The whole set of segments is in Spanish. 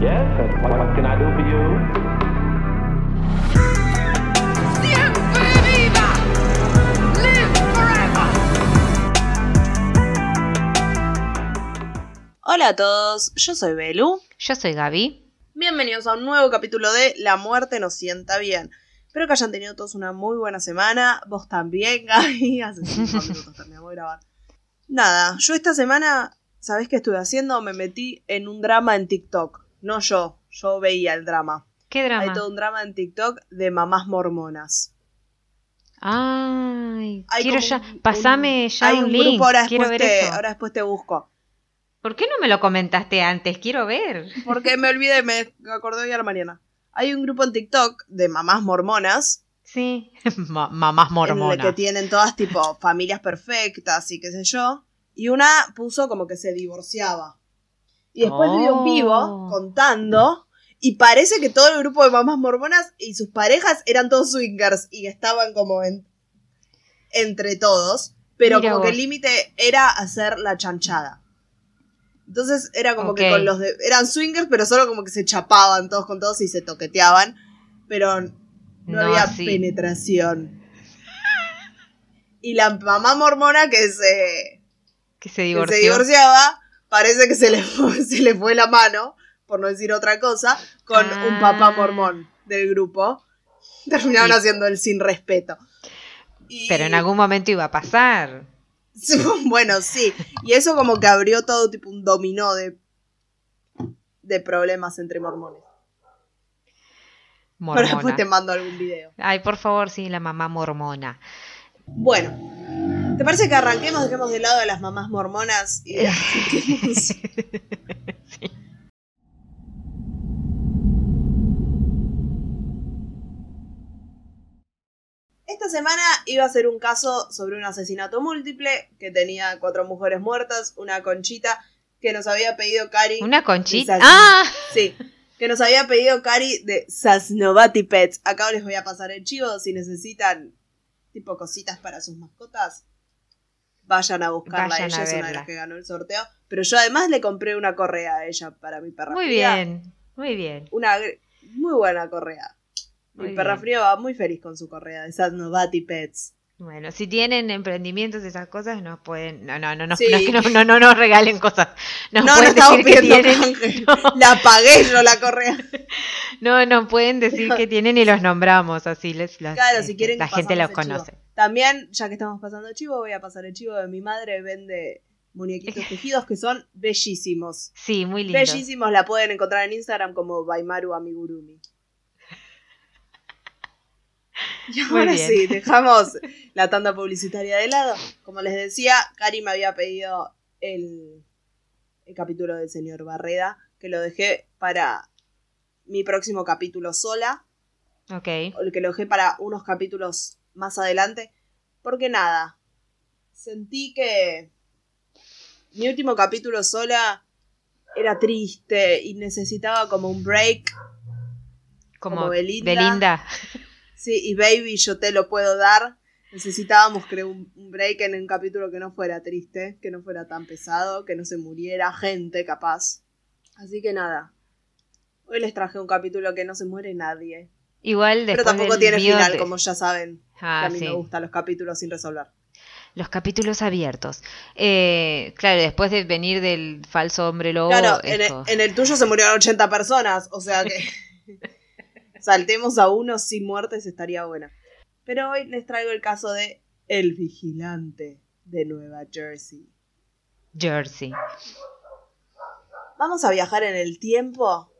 Yes, what, what can I do for you? Siempre viva! Live forever! Hola a todos, yo soy Belu. Yo soy Gaby. Bienvenidos a un nuevo capítulo de La muerte nos sienta bien. Espero que hayan tenido todos una muy buena semana. Vos también, Gaby. Hace cinco minutos terminamos de grabar. Nada, yo esta semana, ¿sabés qué estuve haciendo? Me metí en un drama en TikTok. No yo, yo veía el drama. ¿Qué drama? Hay todo un drama en TikTok de mamás mormonas. Ay, Hay quiero ya. un- Pasame un- ya hay un, un link. grupo, ahora quiero después, ver te, eso. ahora después te busco. ¿Por qué no me lo comentaste antes? Quiero ver. Porque me olvidé, me acordé hoy a la mañana. Hay un grupo en TikTok de mamás mormonas Sí. Ma- mamás en mormonas. el que tienen todas tipo familias perfectas y qué sé yo. Y una puso como que se divorciaba. Y después vi un Oh. vivo contando. Y parece que todo el grupo de mamás mormonas y sus parejas eran todos swingers y estaban como en, entre todos. Pero Mira como que el límite era hacer la chanchada. Entonces era como que con los de. Eran swingers, pero solo como que se chapaban todos con todos y se toqueteaban. Pero no, No, había sí. penetración. Y la mamá mormona que se, Que se que se divorciaba, parece que se le, fue, se le fue la mano, por no decir otra cosa, con un Ah. papá mormón del grupo. Terminaron haciendo el sin respeto. Y- Pero en algún momento iba a pasar. Bueno, sí. Y eso como que abrió todo tipo un dominó de, de problemas entre mormones. Pero después Mormona. te mando algún video. Ay, por favor, sí, la mamá mormona. Bueno, ¿te parece que arranquemos, dejemos de lado a las mamás mormonas y? Esta semana iba a ser un caso sobre un asesinato múltiple que tenía cuatro mujeres muertas, una conchita que nos había pedido Cari. Una conchita. ¡Ah! Sí, que nos había pedido Cari de Sasnovati Pets. Acá les voy a pasar el chivo si necesitan tipo cositas para sus mascotas. Vayan a buscarla, Vayan ella a es una de las que ganó el sorteo. Pero yo además le compré una correa a ella para mi perra Muy fría. bien, muy bien. Una muy buena correa. Mi perra bien. fría va muy feliz con su correa de Sasnovati Pets. Bueno, si tienen emprendimientos y esas cosas, nos pueden. No, no, no, no, Sí. no, es que no, no, no nos regalen cosas. Nos no, no pueden decir que tienen. No, La pagué yo la correa. no, no pueden decir que tienen y los nombramos, así les, Claro, si este, quieren la gente los chivo. También, ya que estamos pasando chivo, voy a pasar el chivo de mi madre. Vende muñequitos tejidos que son bellísimos. Sí, muy lindo. Bellísimos, la pueden encontrar en Instagram como Baimaru Amigurumi. Y ahora sí, dejamos la tanda publicitaria de lado. Como les decía, Cari me había pedido el, el capítulo del señor Barreda, que lo dejé para mi próximo capítulo sola Ok. el que lo dejé para unos capítulos más adelante. Porque nada, sentí que mi último capítulo sola era triste y necesitaba como un break. Como, Como Belinda. Belinda. Sí, y baby, yo te lo puedo dar. Necesitábamos, creo, un, break en un capítulo que no fuera triste, que no fuera tan pesado, que no se muriera gente capaz. Así que nada. Hoy les traje un capítulo que no se muere nadie. Igual después Pero tampoco del tiene mío final, te- como ya saben. Ah, que a mí sí. me gustan los capítulos sin resolver. Los capítulos abiertos. Eh, claro, después de venir del falso hombre lobo. claro, en el, en el tuyo se murieron 80 personas, o sea que saltemos a uno sin muertes estaría buena. Pero hoy les traigo el caso de El Vigilante de Nueva Jersey. Jersey. Vamos a viajar en el tiempo.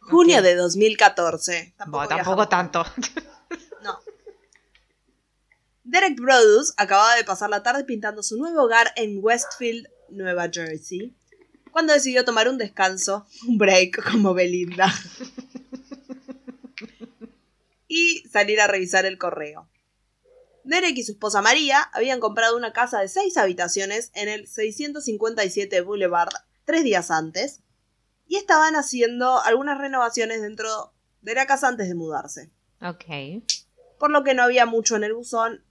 Junio Ok. de 2014. Bueno, viajamos tampoco tanto. Derek Produce acababa de pasar la tarde pintando su nuevo hogar en Westfield, Nueva Jersey, cuando decidió tomar un descanso, un break como Belinda, y salir a revisar el correo. Derek y su esposa María habían comprado una casa de seis habitaciones en el 657 Boulevard tres días antes y estaban haciendo algunas renovaciones dentro de la casa antes de mudarse Ok. por lo que no había mucho en el buzón,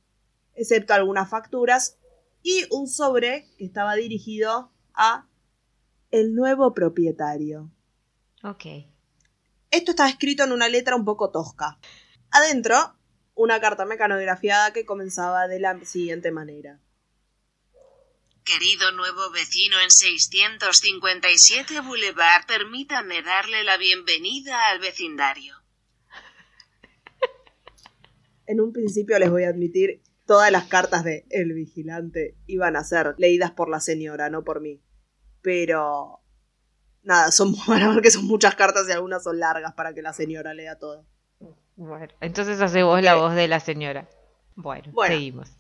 excepto algunas facturas y un sobre que estaba dirigido a el nuevo propietario. Ok. Esto estaba escrito en una letra un poco tosca. Adentro, una carta mecanografiada que comenzaba de la siguiente manera. Querido nuevo vecino en 657 Boulevard, permítame darle la bienvenida al vecindario. En un principio les voy a admitir, todas las cartas de El Vigilante iban a ser leídas por la señora, no por mí. Pero... Nada, son, van a ver que son muchas cartas y algunas son largas para que la señora lea todo. Bueno, entonces hace vos la voz de la señora. Bueno, Bueno. seguimos.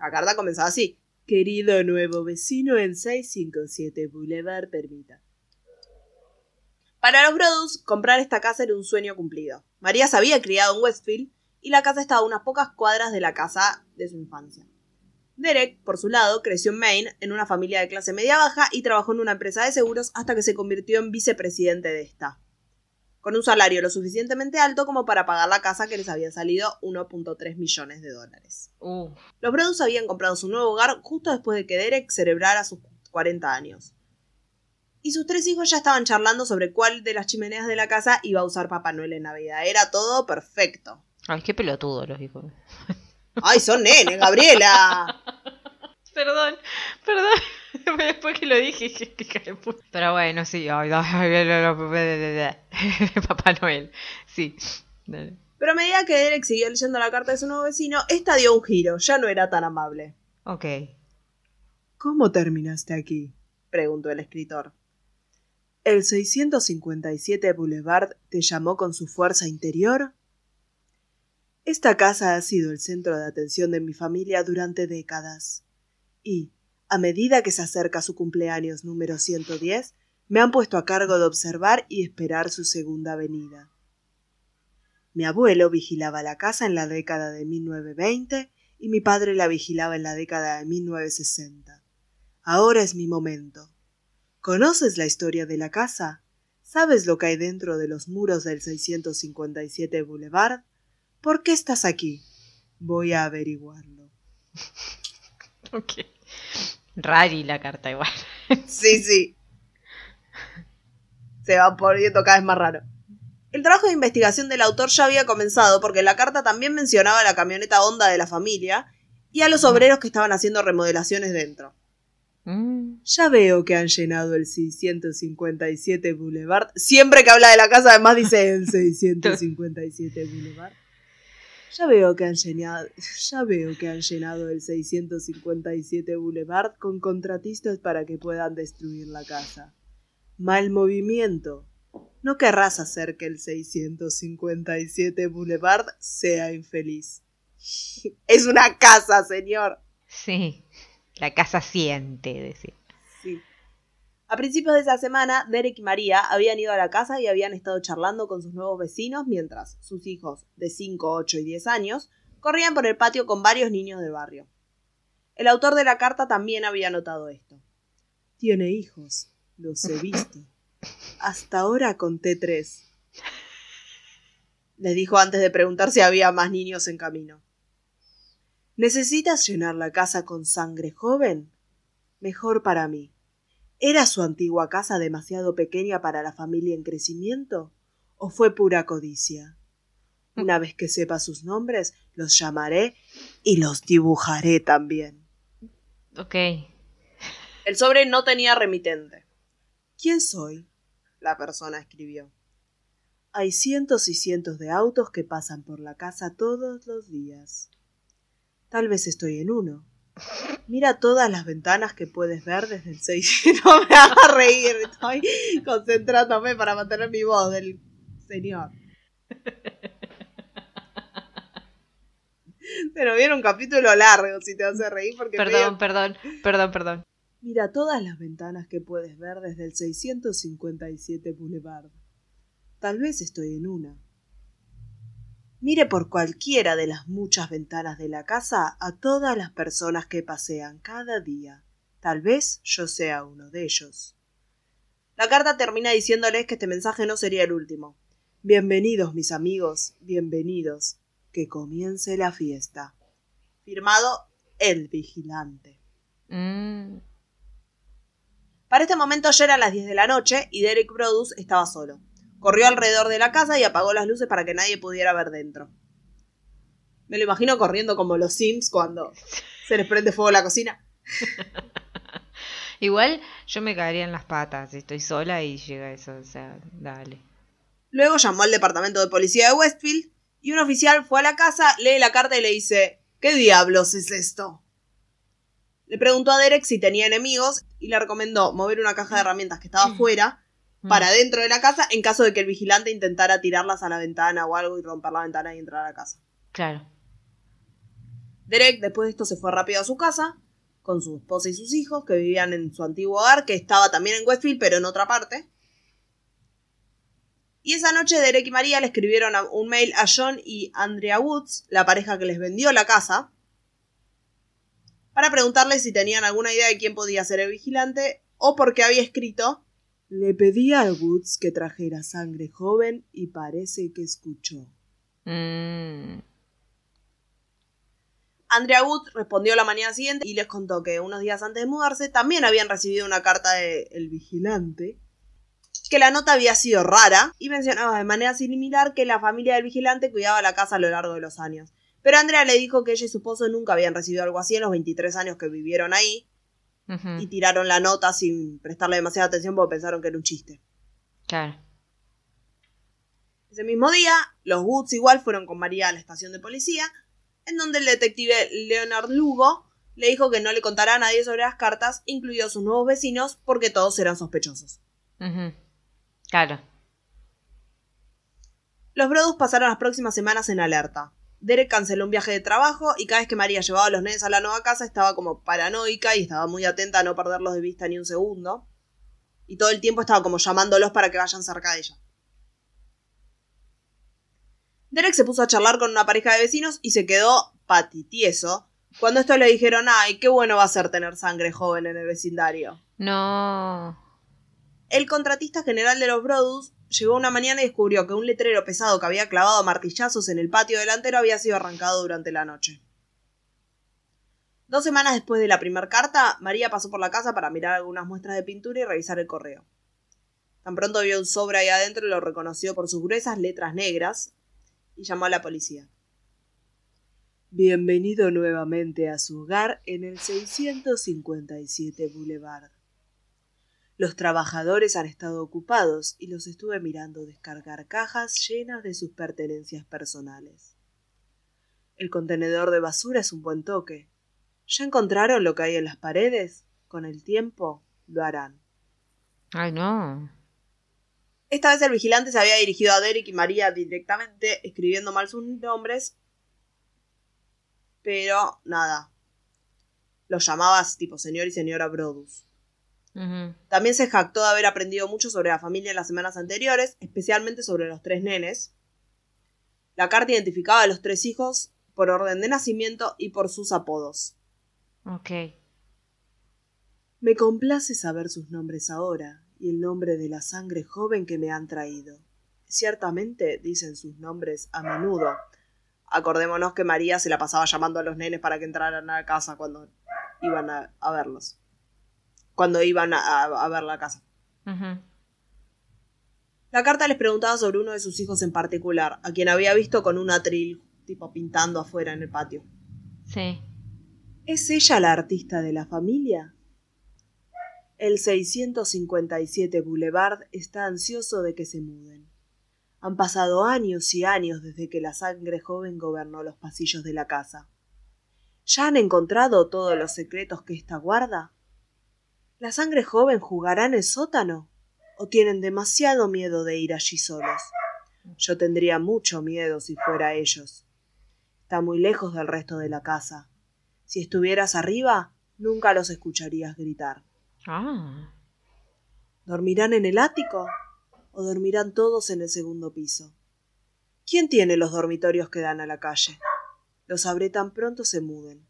La carta comenzaba así. Querido nuevo vecino en 657 Boulevard Permita. Para los Brodus, comprar esta casa era un sueño cumplido. María se había criado en Westfield y la casa estaba a unas pocas cuadras de la casa de su infancia. Derek, por su lado, creció en Maine en una familia de clase media baja y trabajó en una empresa de seguros hasta que se convirtió en vicepresidente de esta, con un salario lo suficientemente alto como para pagar la casa que les había salido 1.3 millones de dólares. Uh, Los Brodus habían comprado su nuevo hogar justo después de que Derek celebrara sus 40 años. Y sus tres hijos ya estaban charlando sobre cuál de las chimeneas de la casa iba a usar Papá Noel en Navidad. Era todo perfecto. Ay, qué pelotudo los hijos. ¡Ay, son nenes, Gabriela! Perdón, perdón. Después que lo dije, dije. Pero bueno, sí. ay, Papá Noel. Sí. Dale. Pero a medida que Derek siguió leyendo la carta de su nuevo vecino, esta dio un giro. Ya no era tan amable. Ok. ¿Cómo terminaste aquí? preguntó el escritor. ¿El 657 Boulevard te llamó con su fuerza interior? Esta casa ha sido el centro de atención de mi familia durante décadas. Y, a medida que se acerca su cumpleaños número 110, me han puesto a cargo de observar y esperar su segunda venida. Mi abuelo vigilaba la casa en la década de 1920 y mi padre la vigilaba en la década de 1960. Ahora es mi momento. ¿Conoces la historia de la casa? ¿Sabes lo que hay dentro de los muros del 657 Boulevard? ¿Por qué estás aquí? Voy a averiguarlo. Ok. Rari la carta igual. Sí, sí. Se va poniendo cada vez más raro. El trabajo de investigación del autor ya había comenzado porque la carta también mencionaba la camioneta Honda de la familia y a los obreros que estaban haciendo remodelaciones dentro. Mm, Ya veo que han llenado el 657 Boulevard. Siempre que habla de la casa, además dice el 657 Boulevard. Ya veo que han llenado, ya veo que han llenado el 657 Boulevard con contratistas para que puedan destruir la casa. Mal movimiento. No querrás hacer que el 657 Boulevard sea infeliz. Es una casa, señor. sí. La casa siente, decía. A principios de esa semana, Derek y María habían ido a la casa y habían estado charlando con sus nuevos vecinos mientras sus hijos, de 5, 8 y 10 años, corrían por el patio con varios niños del barrio. El autor de la carta también había notado esto. Tiene hijos, los he visto. Hasta ahora conté tres. Les dijo antes de preguntar si había más niños en camino. ¿Necesitas llenar la casa con sangre joven? Mejor para mí. ¿Era su antigua casa demasiado pequeña para la familia en crecimiento? ¿O fue pura codicia? Una vez que sepa sus nombres, los llamaré y los dibujaré también. Ok. El sobre no tenía remitente. ¿Quién soy? La persona escribió. Hay cientos y cientos de autos que pasan por la casa todos los días. Tal vez estoy en uno. Mira todas las ventanas que puedes ver desde el 6. No me hagas reír, estoy concentrándome para mantener mi voz del señor. Pero viene un capítulo largo si te hace reír porque Perdón, medio- perdón, perdón, perdón. Mira todas las ventanas que puedes ver desde el 657 Boulevard. Tal vez estoy en una. Mire por cualquiera de las muchas ventanas de la casa a todas las personas que pasean cada día. Tal vez yo sea uno de ellos. La carta termina diciéndoles que este mensaje no sería el último. Bienvenidos, mis amigos, bienvenidos. Que comience la fiesta. Firmado El Vigilante. Mm, Para este momento ya eran las 10 de la noche y Derek Produce estaba solo. Corrió alrededor de la casa y apagó las luces para que nadie pudiera ver dentro. Me lo imagino corriendo como los Sims cuando se les prende fuego la cocina. Igual yo me caería en las patas, estoy sola y llega eso, o sea, dale. Luego llamó al departamento de policía de Westfield y un oficial fue a la casa, lee la carta y le dice, ¿qué diablos es esto? Le preguntó a Derek si tenía enemigos y le recomendó mover una caja de herramientas que estaba para dentro de la casa en caso de que el vigilante intentara tirarlas a la ventana o algo y romper la ventana y entrar a la casa. Claro. Derek después de esto se fue rápido a su casa con su esposa y sus hijos que vivían en su antiguo hogar que estaba también en Westfield pero en otra parte. Y esa noche Derek y María le escribieron un mail a John y Andrea Woods, la pareja que les vendió la casa, para preguntarles si tenían alguna idea de quién podía ser el vigilante o porque había escrito Le pedí a Woods que trajera sangre joven y parece que escuchó. Mm, Andrea Wood respondió la mañana siguiente y les contó que unos días antes de mudarse también habían recibido una carta de El Vigilante, que la nota había sido rara y mencionaba de manera similar que la familia del vigilante cuidaba la casa a lo largo de los años. Pero Andrea le dijo que ella y su esposo nunca habían recibido algo así en los 23 años que vivieron ahí y tiraron la nota sin prestarle demasiada atención porque pensaron que era un chiste. Claro. Ese mismo día, los Woods igual fueron con María a la estación de policía, en donde el detective Leonard Lugo le dijo que no le contara a nadie sobre las cartas, incluidos sus nuevos vecinos, porque todos eran sospechosos. Claro. Los Brodus pasaron las próximas semanas en alerta. Derek canceló un viaje de trabajo y cada vez que María llevaba a los nenes a la nueva casa estaba como paranoica y estaba muy atenta a no perderlos de vista ni un segundo. Y todo el tiempo estaba como llamándolos para que vayan cerca de ella. Derek se puso a charlar con una pareja de vecinos y se quedó patitieso cuando estos le dijeron, ay, qué bueno va a ser tener sangre joven en el vecindario. No. El contratista general de los Brodus llegó una mañana y descubrió que un letrero pesado que había clavado a martillazos en el patio delantero había sido arrancado durante la noche. Dos semanas después de la primera carta, María pasó por la casa para mirar algunas muestras de pintura y revisar el correo. Tan pronto vio un sobre ahí adentro y lo reconoció por sus gruesas letras negras y llamó a la policía. Bienvenido nuevamente a su hogar en el 657 Boulevard. Los trabajadores han estado ocupados y los estuve mirando descargar cajas llenas de sus pertenencias personales. El contenedor de basura es un buen toque. ¿Ya encontraron lo que hay en las paredes? Con el tiempo lo harán. Ay, no. Esta vez el vigilante se había dirigido a Derek y María directamente, escribiendo mal sus nombres. Pero nada. Los llamabas tipo señor y señora Brodus. También se jactó de haber aprendido mucho sobre la familia en las semanas anteriores, especialmente sobre los tres nenes. La carta identificaba a los tres hijos por orden de nacimiento y por sus apodos. Ok. Me complace saber sus nombres ahora y el nombre de la sangre joven que me han traído. Ciertamente dicen sus nombres a menudo. Acordémonos que María se la pasaba llamando a los nenes para que entraran a la casa cuando iban a, a verlos. Cuando iban a, a- a ver la casa. La carta les preguntaba sobre uno de sus hijos en particular, a quien había visto con un atril, tipo pintando afuera en el patio. Sí. ¿Es ella la artista de la familia? El 657 Boulevard está ansioso de que se muden. Han pasado años y años desde que la sangre joven gobernó los pasillos de la casa. ¿Ya han encontrado todos los secretos que ésta guarda? ¿La sangre joven jugará en el sótano? ¿O tienen demasiado miedo de ir allí solos? Yo tendría mucho miedo si fuera ellos. Está muy lejos del resto de la casa. Si estuvieras arriba, nunca los escucharías gritar. Ah. ¿Dormirán en el ático? ¿O dormirán todos en el segundo piso? ¿Quién tiene los dormitorios que dan a la calle? Lo sabré tan pronto se muden.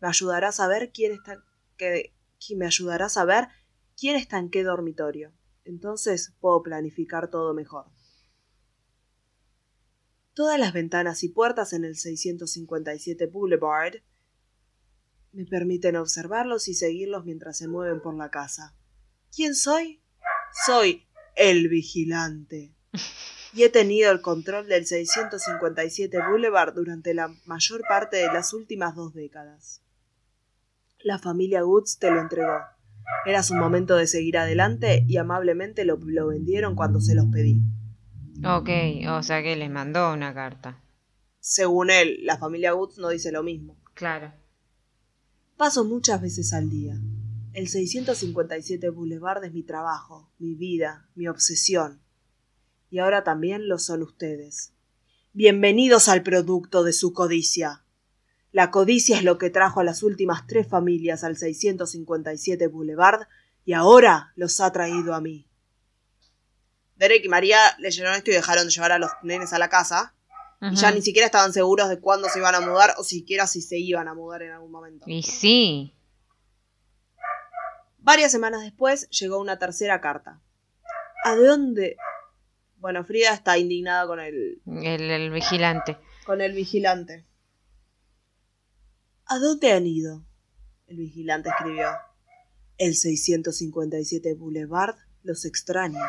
Me ayudará a saber quién está que, qui- me ayudará a saber quién está en qué dormitorio. Entonces puedo planificar todo mejor. Todas las ventanas y puertas en el 657 Boulevard me permiten observarlos y seguirlos mientras se mueven por la casa. ¿Quién soy? Soy el vigilante. y he tenido el control del 657 Boulevard durante la mayor parte de las últimas dos décadas. La familia Woods te lo entregó. Era su momento de seguir adelante y amablemente lo, lo vendieron cuando se los pedí. Ok, o sea que les mandó una carta. Según él, la familia Woods no dice lo mismo. Claro. Paso muchas veces al día. El 657 Boulevard es mi trabajo, mi vida, mi obsesión. Y ahora también lo son ustedes. Bienvenidos al producto de su codicia. La codicia es lo que trajo a las últimas tres familias al 657 Boulevard y ahora los ha traído a mí. Derek y María leyeron esto y dejaron de llevar a los nenes a la casa. Y ya ni siquiera estaban seguros de cuándo se iban a mudar o siquiera si se iban a mudar en algún momento. Y sí. Varias semanas después llegó una tercera carta. ¿A dónde? Bueno, Frida está indignada con el, El, el vigilante. con el vigilante. ¿A dónde han ido? El vigilante escribió. El 657 Boulevard los extraña.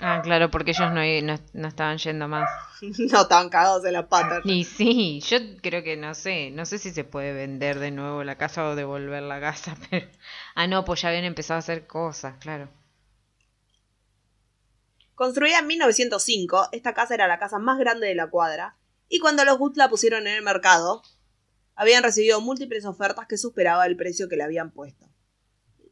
Ah, claro, porque ellos no, no, no estaban yendo más. no estaban cagados en la pata. Y sí, yo creo que no sé, no sé si se puede vender de nuevo la casa o devolver la casa, pero... Ah, no, pues ya habían empezado a hacer cosas, claro. Construida en 1905, esta casa era la casa más grande de la cuadra, y cuando los Woods la pusieron en el mercado, habían recibido múltiples ofertas que superaban el precio que le habían puesto.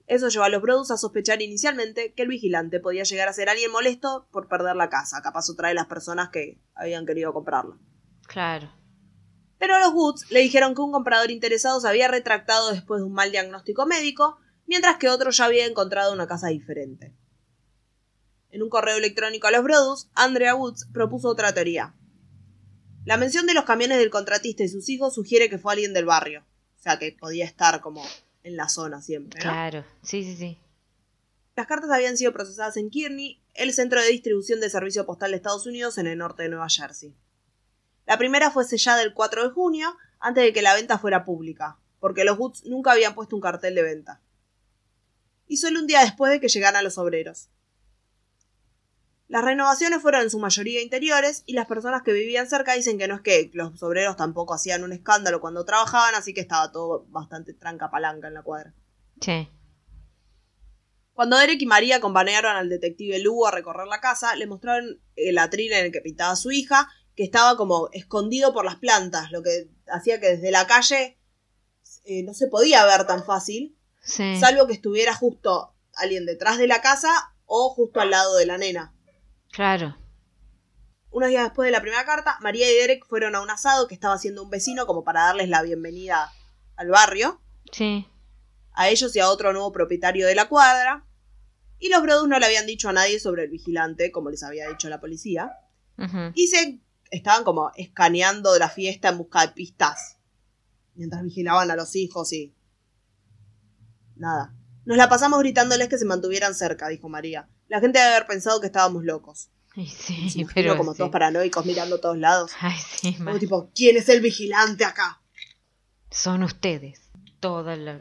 Eso llevó a los Brodus a sospechar inicialmente que el vigilante podía llegar a ser alguien molesto por perder la casa, capaz otra de las personas que habían querido comprarla. Claro. Pero los Woods le dijeron que un comprador interesado se había retractado después de un mal diagnóstico médico, mientras que otro ya había encontrado una casa diferente. En un correo electrónico a los Brodus, Andrea Woods propuso otra teoría. La mención de los camiones del contratista y sus hijos sugiere que fue alguien del barrio, o sea que podía estar como en la zona siempre. ¿no? Claro, sí, sí, sí. Las cartas habían sido procesadas en Kearney, el centro de distribución de servicio postal de Estados Unidos en el norte de Nueva Jersey. La primera fue sellada el 4 de junio, antes de que la venta fuera pública, porque los Woods nunca habían puesto un cartel de venta. Y solo un día después de que llegaran los obreros. Las renovaciones fueron en su mayoría interiores y las personas que vivían cerca dicen que no es que los obreros tampoco hacían un escándalo cuando trabajaban, así que estaba todo bastante tranca palanca en la cuadra. Sí. Cuando Derek y María acompañaron al detective Lugo a recorrer la casa, le mostraron el atril en el que pintaba su hija, que estaba como escondido por las plantas, lo que hacía que desde la calle eh, no se podía ver tan fácil, Sí. salvo que estuviera justo alguien detrás de la casa o justo al lado de la nena. Claro. Unos días después de la primera carta, María y Derek fueron a un asado que estaba haciendo un vecino como para darles la bienvenida al barrio, Sí. a ellos y a otro nuevo propietario de la cuadra. Y los Brodus no le habían dicho a nadie sobre el vigilante, como les había dicho la policía. Y se estaban como escaneando la fiesta en busca de pistas. Mientras vigilaban a los hijos y... Nada. Nos la pasamos gritándoles que se mantuvieran cerca, dijo María. La gente debe haber pensado que estábamos locos. Y Se sí, imagino pero. como sí. todos paranoicos mirando a todos lados. Ay, sí, Como tipo, ¿quién es el vigilante acá? Son ustedes. Toda la,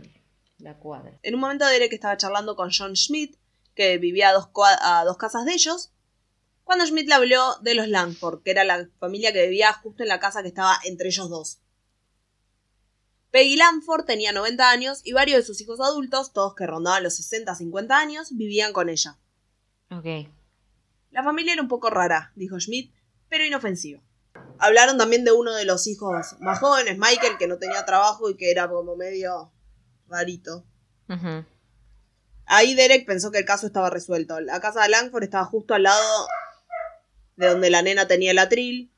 la cuadra. En un momento Derek estaba charlando con John Schmidt, que vivía a dos, a dos casas de ellos, cuando Schmidt le habló de los Langford, que era la familia que vivía justo en la casa que estaba entre ellos dos. Peggy Langford tenía 90 años y varios de sus hijos adultos, todos que rondaban los 60-50 años, vivían con ella. Ok. La familia era un poco rara, dijo Schmidt, pero inofensiva. Hablaron también de uno de los hijos más jóvenes, Michael, que no tenía trabajo y que era como medio rarito. Ahí Derek pensó que el caso estaba resuelto. La casa de Langford estaba justo al lado de donde la nena tenía el atril.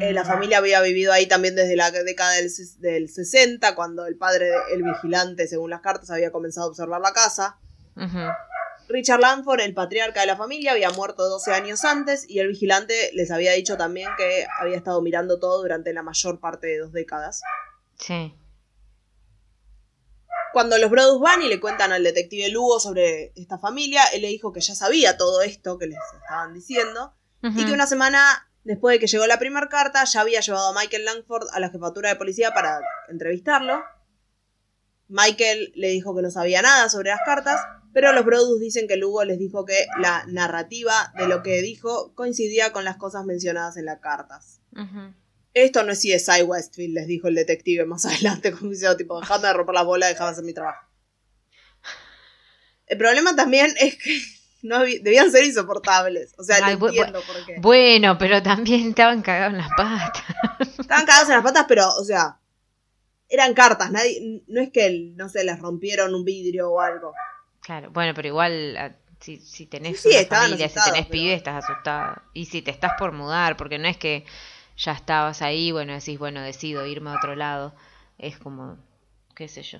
Eh, la Mm. familia había vivido ahí también desde la década del, del 60, cuando el padre, el vigilante, según las cartas, había comenzado a observar la casa. Richard Langford, el patriarca de la familia, había muerto 12 años antes y el vigilante les había dicho también que había estado mirando todo durante la mayor parte de dos décadas. Sí. Cuando los Brodus van y le cuentan al detective Lugo sobre esta familia, él le dijo que ya sabía todo esto que les estaban diciendo y que una semana después de que llegó la primera carta ya había llevado a Michael Langford a la jefatura de policía para entrevistarlo. Michael le dijo que no sabía nada sobre las cartas, pero los Brodus dicen que Lugo les dijo que la narrativa de lo que dijo coincidía con las cosas mencionadas en las cartas. Esto no es CSI Westfield, les dijo el detective más adelante, como diciendo, tipo, dejame de romper las bolas, dejame hacer mi trabajo. El problema también es que no debían ser insoportables. O sea, Ay, bu- entiendo por qué. Bueno, pero también estaban cagados en las patas. Estaban cagados en las patas, pero, o sea, eran cartas. Nadie, no es que, no sé, les rompieron un vidrio o algo. Claro, bueno, pero igual a- si, si tenés Sí, una familia, si tenés pero- pibe, estás asustado. Y si te estás por mudar, porque no es que ya estabas ahí, bueno, decís, bueno, decido irme a otro lado. Es como, qué sé yo.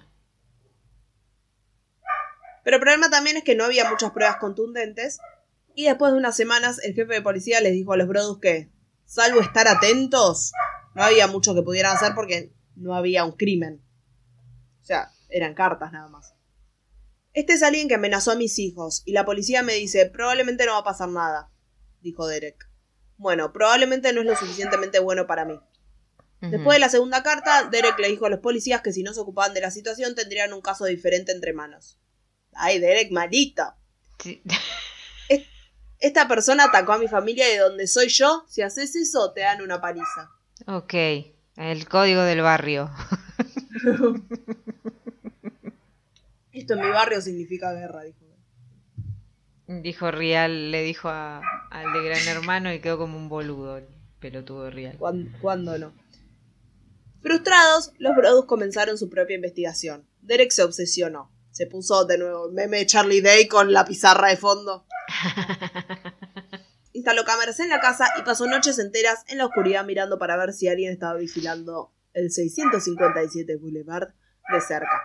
Pero el problema también es que no había muchas pruebas contundentes. Y después de unas semanas, el jefe de policía les dijo a los Brodus que, salvo estar atentos, no había mucho que pudieran hacer porque no había un crimen. O sea, eran cartas nada más. Este es alguien que amenazó a mis hijos y la policía me dice, probablemente no va a pasar nada, dijo Derek. Bueno, probablemente no es lo suficientemente bueno para mí. Después de la segunda carta, Derek le dijo a los policías que si no se ocupaban de la situación tendrían un caso diferente entre manos. Ay, Derek, malito. Sí. Esta persona atacó a mi familia y de donde soy yo, si haces eso, te dan una paliza. ok, el código del barrio. Esto en mi barrio significa guerra, dijo. Dijo Rial, le dijo a- al de Gran Hermano y quedó como un boludo el pelotudo de Rial. ¿Cuándo, cuándo no? Frustrados, los Brodus comenzaron su propia investigación. Derek se obsesionó. Se puso de nuevo el meme de Charlie Day con la pizarra de fondo. Instaló cámaras en la casa y pasó noches enteras en la oscuridad mirando para ver si alguien estaba vigilando el 657 Boulevard de cerca.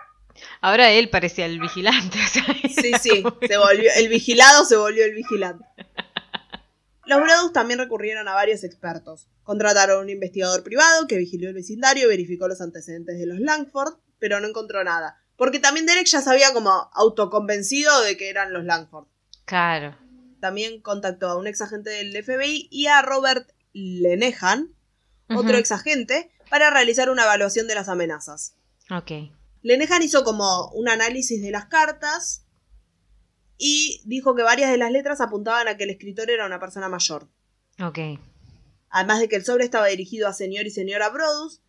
Ahora él parecía el vigilante. o sea, Sí, sí, como- se volvió, el vigilado se volvió el vigilante. Los Brodus también recurrieron a varios expertos. Contrataron a un investigador privado que vigiló el vecindario y verificó los antecedentes de los Langford, pero no encontró nada. Porque también Derek ya sabía como autoconvencido de que eran los Langford. Claro. También contactó a un ex agente del FBI y a Robert Lenehan, otro ex agente, para realizar una evaluación de las amenazas. Ok. Lenehan hizo como un análisis de las cartas y dijo que varias de las letras apuntaban a que el escritor era una persona mayor. Ok. Además de que el sobre estaba dirigido a señor y señora Brodus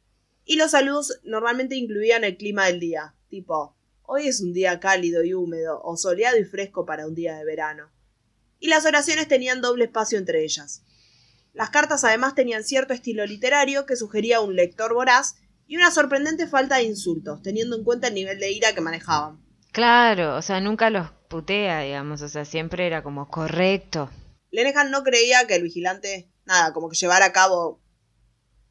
y los saludos normalmente incluían el clima del día, tipo, hoy es un día cálido y húmedo o soleado y fresco para un día de verano. Y las oraciones tenían doble espacio entre ellas. Las cartas además tenían cierto estilo literario que sugería un lector voraz y una sorprendente falta de insultos, teniendo en cuenta el nivel de ira que manejaban. Claro, o sea, nunca los putea, digamos, o sea, siempre era como correcto. Lenehan no creía que el vigilante, nada, como que llevara a cabo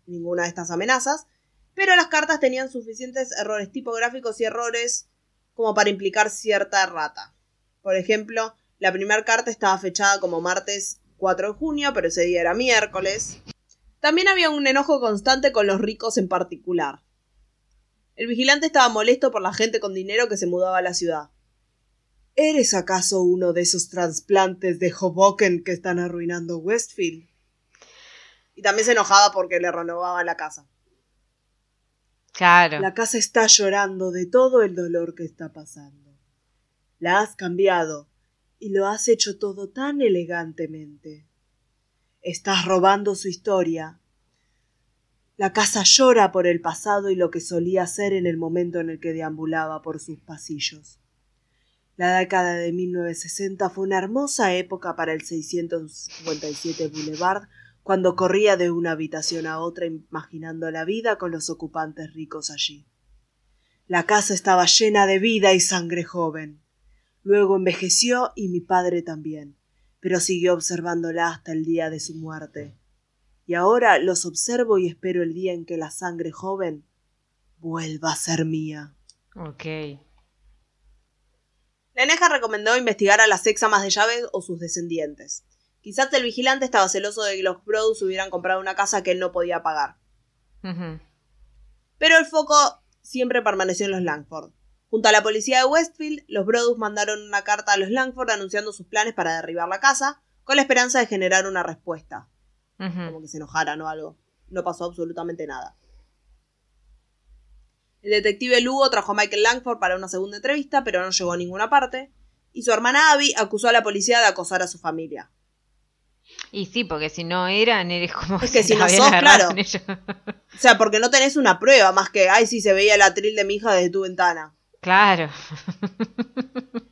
ninguna de estas amenazas, pero las cartas tenían suficientes errores tipográficos y errores como para implicar cierta rata. Por ejemplo, la primera carta estaba fechada como martes 4 de junio, pero ese día era miércoles. También había un enojo constante con los ricos en particular. El vigilante estaba molesto por la gente con dinero que se mudaba a la ciudad. ¿Eres acaso uno de esos trasplantes de Hoboken que están arruinando Westfield? Y también se enojaba porque le renovaban la casa. Claro. La casa está llorando de todo el dolor que está pasando. La has cambiado y lo has hecho todo tan elegantemente. Estás robando su historia. La casa llora por el pasado y lo que solía ser en el momento en el que deambulaba por sus pasillos. La década de 1960 fue una hermosa época para el 657 Boulevard cuando corría de una habitación a otra imaginando la vida con los ocupantes ricos allí. La casa estaba llena de vida y sangre joven. Luego envejeció y mi padre también, pero siguió observándola hasta el día de su muerte. Y ahora los observo y espero el día en que la sangre joven vuelva a ser mía. Ok. Leneja recomendó investigar a las examas de llaves o sus descendientes. Quizás el vigilante estaba celoso de que los Brodus hubieran comprado una casa que él no podía pagar. Pero el foco siempre permaneció en los Langford. Junto a la policía de Westfield, los Brodus mandaron una carta a los Langford anunciando sus planes para derribar la casa, con la esperanza de generar una respuesta. Como que se enojaran o algo. No pasó absolutamente nada. El detective Lugo trajo a Michael Langford para una segunda entrevista, pero no llegó a ninguna parte. Y su hermana Abby acusó a la policía de acosar a su familia. Y sí, porque si no eran, eres como Es que si la no sos, claro. O sea, porque no tenés una prueba más que, ay, sí, se veía el atril de mi hija desde tu ventana. Claro.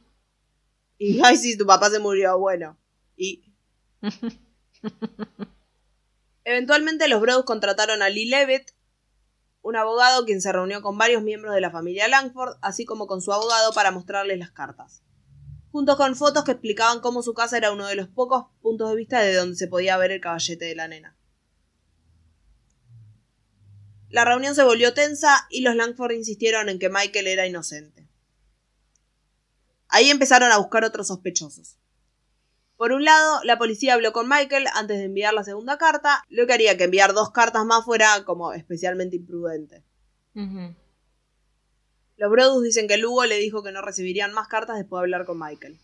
Y, ay, sí, tu papá se murió, bueno. Y... Eventualmente los Bros contrataron a Lee Levitt, un abogado quien se reunió con varios miembros de la familia Langford, así como con su abogado para mostrarles las cartas. Junto con fotos que explicaban cómo su casa era uno de los pocos puntos de vista de donde se podía ver el caballete de la nena. La reunión se volvió tensa y los Langford insistieron en que Michael era inocente. Ahí empezaron a buscar otros sospechosos. Por un lado, la policía habló con Michael antes de enviar la segunda carta, lo que haría que enviar dos cartas más fuera como especialmente imprudente. Los Brodus dicen que Lugo le dijo que no recibirían más cartas después de hablar con Michael.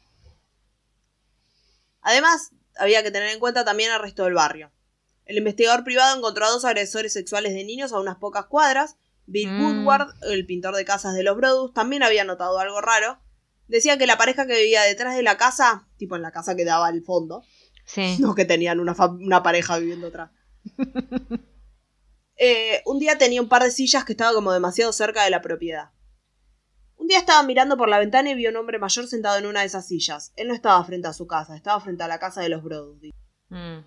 Además, había que tener en cuenta también el resto del barrio. El investigador privado encontró a dos agresores sexuales de niños a unas pocas cuadras. Bill Mm. Woodward, el pintor de casas de los Brodus, también había notado algo raro. Decía que la pareja que vivía detrás de la casa, tipo en la casa que daba al fondo, Sí. no que tenían una, pareja viviendo atrás. Eh, un día tenía un par de sillas que estaba como demasiado cerca de la propiedad. Un día estaba mirando por la ventana y vio a un hombre mayor sentado en una de esas sillas. Él no estaba frente a su casa, estaba frente a la casa de los Brodus. Mm.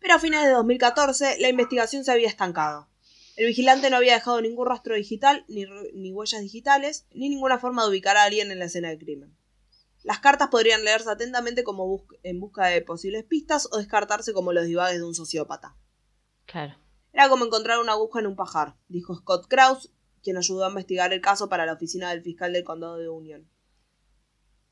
Pero a fines de 2014 la investigación se había estancado. El vigilante no había dejado ningún rastro digital, ni, huellas digitales, ni ninguna forma de ubicar a alguien en la escena del crimen. Las cartas podrían leerse atentamente como bus- en busca de posibles pistas o descartarse como los divagues de un sociópata. Claro. Era como encontrar una aguja en un pajar, dijo Scott Krause, quien ayudó a investigar el caso para la oficina del fiscal del condado de Union.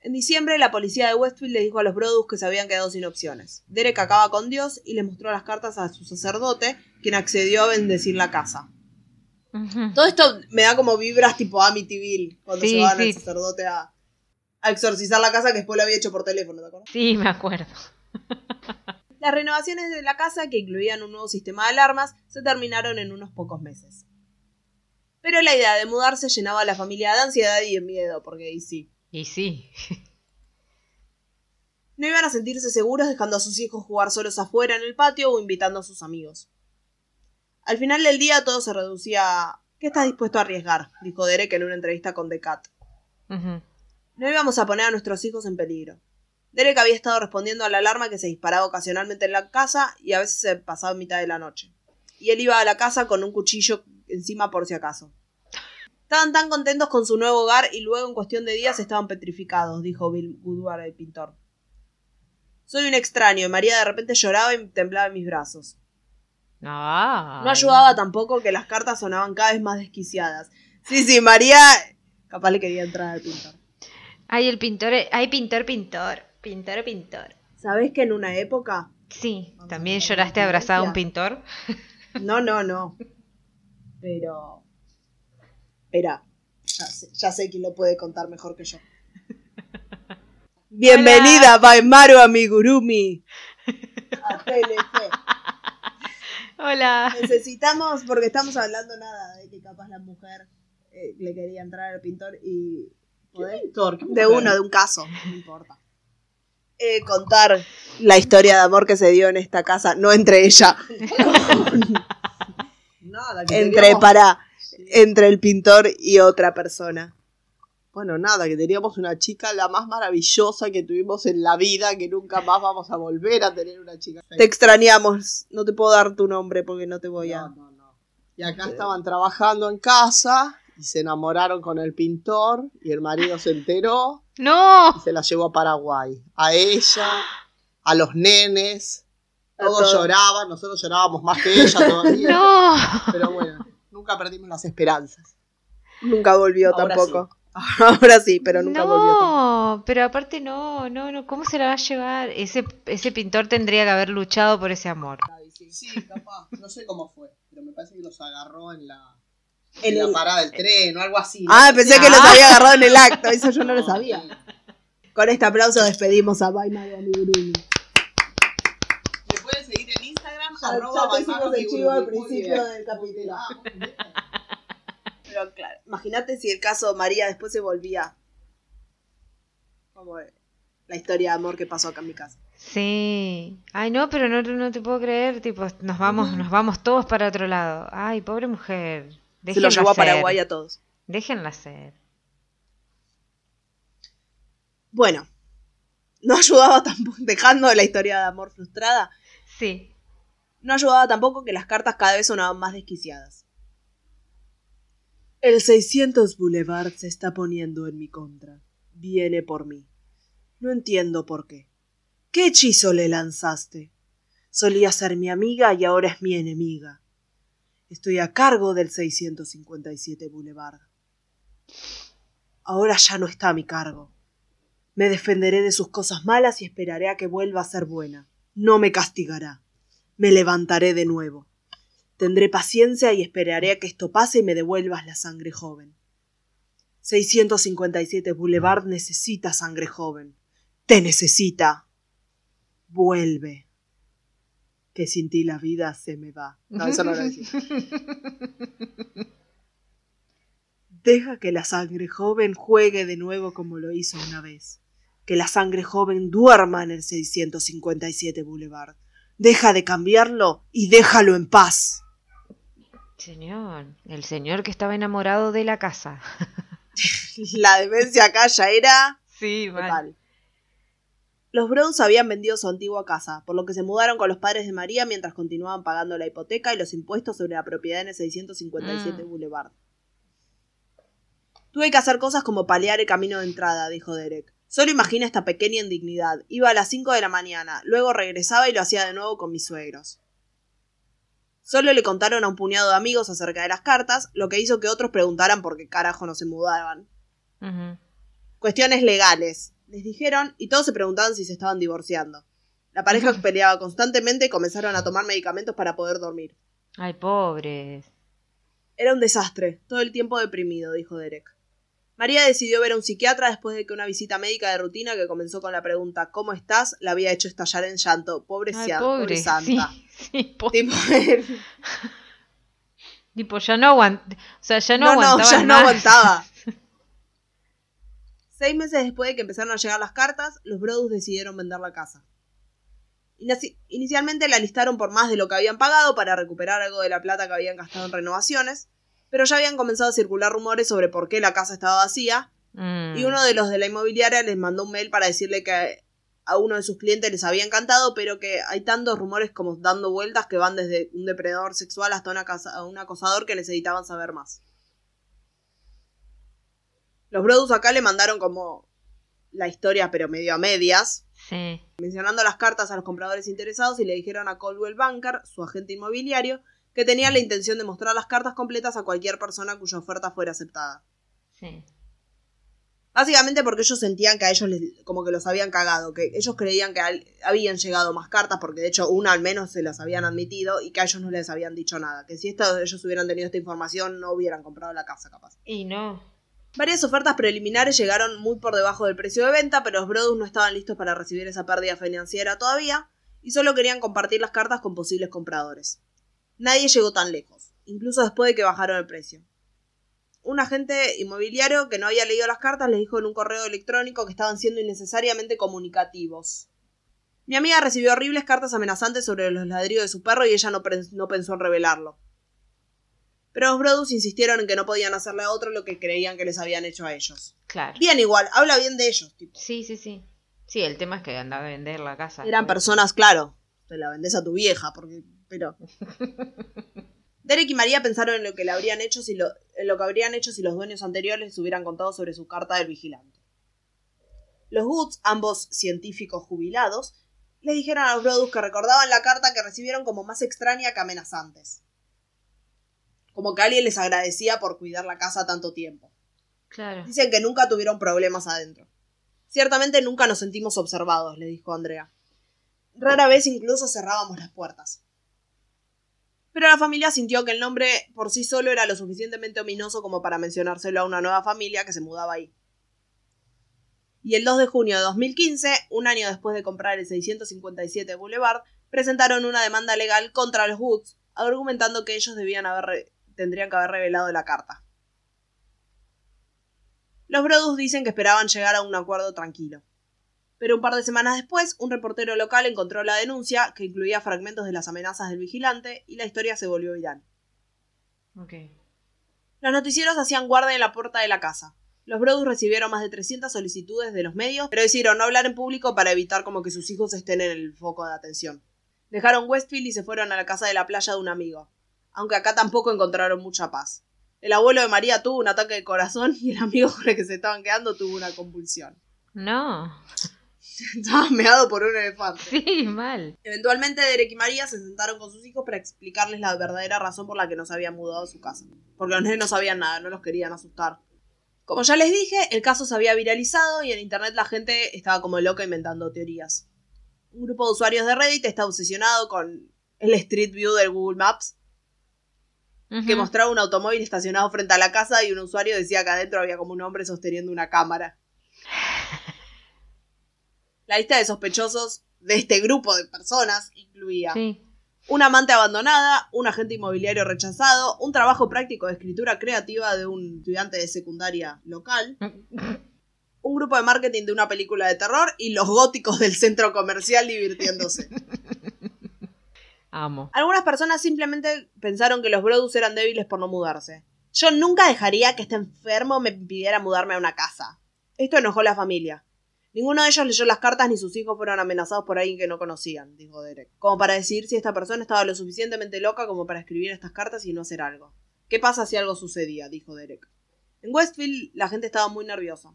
En diciembre, la policía de Westfield le dijo a los Brodus que se habían quedado sin opciones. Derek acaba con Dios y le mostró las cartas a su sacerdote, quien accedió a bendecir la casa. Todo esto me da como vibras tipo Amityville, cuando Sí, llevaban sí. al sacerdote a, a exorcizar la casa que después lo había hecho por teléfono, ¿te acuerdas? Sí, me acuerdo. Las renovaciones de la casa, que incluían un nuevo sistema de alarmas, se terminaron en unos pocos meses. Pero la idea de mudarse llenaba a la familia de ansiedad y de miedo, porque y sí. Y sí. No iban a sentirse seguros dejando a sus hijos jugar solos afuera en el patio o invitando a sus amigos. Al final del día todo se reducía a ¿Qué estás dispuesto a arriesgar? dijo Derek en una entrevista con The Cat. No íbamos a poner a nuestros hijos en peligro. Derek había estado respondiendo a la alarma que se disparaba ocasionalmente en la casa y a veces se pasaba en mitad de la noche. Y él iba a la casa con un cuchillo encima por si acaso. Estaban tan contentos con su nuevo hogar y luego en cuestión de días estaban petrificados, dijo Bill Woodward, el pintor. Soy un extraño y María de repente lloraba y temblaba en mis brazos. Ay. No ayudaba tampoco que las cartas sonaban cada vez más desquiciadas. Sí, sí, María capaz le quería entrar al pintor. Ay, el pintor. Ay, pintor, pintor. Pintor, pintor. ¿Sabés que en una época Sí. ¿También lloraste abrazada a un pintor? No, no, no. Pero. Espera. Ya sé, ya sé quién lo puede contar mejor que yo. Bienvenida, Baimaru Amigurumi. A TLC. Hola. Necesitamos, porque estamos hablando nada de que capaz la mujer eh, le quería entrar al pintor y. ¿podés? De uno, de un caso, no importa. Eh, contar la historia de amor que se dio en esta casa, no entre ella, Nada, que entre para entre el pintor y otra persona. Bueno, nada, que teníamos una chica la más maravillosa que tuvimos en la vida, que nunca más vamos a volver a tener una chica. Te extrañamos, no te puedo dar tu nombre porque no te voy a. No, no, no. Y acá estaban trabajando en casa y se enamoraron con el pintor y el marido se enteró ¡No! y se la llevó a Paraguay. A ella, a los nenes, todos todo. lloraban, nosotros llorábamos más que ella todavía. ¡No! Pero bueno, nunca perdimos las esperanzas. Nunca volvió Ahora tampoco. Ahora sí, pero nunca volvió tampoco. No, pero aparte no, no, no, ¿cómo se la va a llevar? Ese, ese pintor tendría que haber luchado por ese amor. Sí, capaz, no sé cómo fue, pero me parece que los agarró en la, En en la el- parada del tren o algo así. ¿no? Ah, pensé que los Ah. había agarrado en el acto, eso yo no lo sabía. Con este aplauso despedimos a Baimaru Amigurumi. Me pueden seguir en Instagram, Ya- arroba el chivo al principio del capítulo. Ah. Pero claro, imagínate si el caso María después se volvía como la historia de amor que pasó acá en mi casa. Sí. Ay, no, pero no, no te puedo creer, tipo, nos vamos, nos vamos todos para otro lado. Ay, pobre mujer. Se Déjenla lo llevó a ser. Paraguay a todos. Déjenla ser. Bueno, no ayudaba tampoco, dejando la historia de amor frustrada, Sí. No ayudaba tampoco que las cartas cada vez sonaban más desquiciadas. El 600 Boulevard se está poniendo en mi contra. Viene por mí. No entiendo por qué. ¿Qué hechizo le lanzaste? Solía ser mi amiga y ahora es mi enemiga. Estoy a cargo del 657 Boulevard. Ahora ya no está a mi cargo. Me defenderé de sus cosas malas y esperaré a que vuelva a ser buena. No me castigará. Me levantaré de nuevo. Tendré paciencia y esperaré a que esto pase y me devuelvas la sangre joven. 657 Boulevard necesita sangre joven. Te necesita. Vuelve. Que sin ti la vida se me va. No, eso no lo decía. Deja que la sangre joven juegue de nuevo como lo hizo una vez. Que la sangre joven duerma en el 657 Boulevard. Deja de cambiarlo y déjalo en paz. Señor, el señor que estaba enamorado de la casa. La demencia acá ya era Sí, total. Los Browns habían vendido su antigua casa, por lo que se mudaron con los padres de María mientras continuaban pagando la hipoteca y los impuestos sobre la propiedad en el 657 Mm. Boulevard. Tuve que hacer cosas como paliar el camino de entrada, dijo Derek. Solo imagina esta pequeña indignidad. Iba a las 5 de la mañana, luego regresaba y lo hacía de nuevo con mis suegros. Solo le contaron a un puñado de amigos acerca de las cartas, lo que hizo que otros preguntaran por qué carajo no se mudaban. Cuestiones legales. Les dijeron y todos se preguntaban si se estaban divorciando. La pareja peleaba constantemente y comenzaron a tomar medicamentos para poder dormir. Ay, pobres. Era un desastre, todo el tiempo deprimido, dijo Derek. María decidió ver a un psiquiatra después de que una visita médica de rutina que comenzó con la pregunta ¿Cómo estás? la había hecho estallar en llanto. Pobre, Ay, cia- pobre. pobre santa. Sí, sí, po- Tipo, tipo, ya no aguant... O sea, ya no, no, no, aguantaba ya no aguantaba. Seis meses después de que empezaron a llegar las cartas, los Brodus decidieron vender la casa. Inici- Inicialmente la listaron por más de lo que habían pagado para recuperar algo de la plata que habían gastado en renovaciones, pero ya habían comenzado a circular rumores sobre por qué la casa estaba vacía, Mm. y uno de los de la inmobiliaria les mandó un mail para decirle que a uno de sus clientes les había encantado, pero que hay tantos rumores como dando vueltas que van desde un depredador sexual hasta una casa- a un acosador que necesitaban saber más. Los Brodus acá le mandaron como la historia, pero medio a medias, Sí. mencionando las cartas a los compradores interesados y le dijeron a Coldwell Banker, su agente inmobiliario, que tenían la intención de mostrar las cartas completas a cualquier persona cuya oferta fuera aceptada. Sí. Básicamente porque ellos sentían que a ellos les, como que los habían cagado, que ellos creían que al- habían llegado más cartas, porque de hecho una al menos se las habían admitido y que a ellos no les habían dicho nada, que si esto- ellos hubieran tenido esta información no hubieran comprado la casa capaz. Y no. Varias ofertas preliminares llegaron muy por debajo del precio de venta, pero los Brodus no estaban listos para recibir esa pérdida financiera todavía y solo querían compartir las cartas con posibles compradores. Nadie llegó tan lejos, incluso después de que bajaron el precio. Un agente inmobiliario que no había leído las cartas les dijo en un correo electrónico que estaban siendo innecesariamente comunicativos. Mi amiga recibió horribles cartas amenazantes sobre los ladrillos de su perro y ella no, pen- no pensó en revelarlo. Pero los Brodus insistieron en que no podían hacerle a otro lo que creían que les habían hecho a ellos. Claro. Bien igual, habla bien de ellos, tipo. Sí, sí, sí. Sí, el tema es que andaba a vender la casa. Eran personas, claro. Te la vendés a tu vieja, porque. Pero. Derek y María pensaron en lo que le habrían hecho si lo, en lo que habrían hecho si los dueños anteriores les hubieran contado sobre su carta del vigilante. Los Woods, ambos científicos jubilados, le dijeron a los Brodus que recordaban la carta que recibieron como más extraña que amenazantes. Como que alguien les agradecía por cuidar la casa tanto tiempo. Claro. Dicen que nunca tuvieron problemas adentro. Ciertamente nunca nos sentimos observados, le dijo Andrea. Rara vez incluso cerrábamos las puertas. Pero la familia sintió que el nombre por sí solo era lo suficientemente ominoso como para mencionárselo a una nueva familia que se mudaba ahí. Y el 2 de junio de 2015, un año después de comprar el 657 Boulevard, presentaron una demanda legal contra los Woods, argumentando que ellos debían haber tendrían que haber revelado la carta. Los Brodus dicen que esperaban llegar a un acuerdo tranquilo. Pero un par de semanas después, un reportero local encontró la denuncia, que incluía fragmentos de las amenazas del vigilante, y la historia se volvió viral. Ok. Los noticieros hacían guardia en la puerta de la casa. Los Brodus recibieron más de 300 solicitudes de los medios, pero decidieron no hablar en público para evitar como que sus hijos estén en el foco de atención. Dejaron Westfield y se fueron a la casa de la playa de un amigo, aunque acá tampoco encontraron mucha paz. El abuelo de María tuvo un ataque de corazón y el amigo con el que se estaban quedando tuvo una convulsión. No. Estaba meado por un elefante. Sí, mal. Eventualmente Derek y María se sentaron con sus hijos para explicarles la verdadera razón por la que no se habían mudado a su casa. Porque los nenes no sabían nada, no los querían asustar. Como ya les dije, el caso se había viralizado y en internet la gente estaba como loca inventando teorías. Un grupo de usuarios de Reddit está obsesionado con el Street View del Google Maps, que mostraba un automóvil estacionado frente a la casa y un usuario decía que adentro había como un hombre sosteniendo una cámara. La lista de sospechosos de este grupo de personas incluía Sí. una amante abandonada, un agente inmobiliario rechazado, un trabajo práctico de escritura creativa de un estudiante de secundaria local, un grupo de marketing de una película de terror y los góticos del centro comercial divirtiéndose. Amo. Algunas personas simplemente pensaron que los Brodus eran débiles por no mudarse. Yo nunca dejaría que este enfermo me impidiera mudarme a una casa. Esto enojó a la familia. Ninguno de ellos leyó las cartas ni sus hijos fueron amenazados por alguien que no conocían, dijo Derek. Como para decir si esta persona estaba lo suficientemente loca como para escribir estas cartas y no hacer algo. ¿Qué pasa si algo sucedía? dijo Derek. En Westfield la gente estaba muy nerviosa.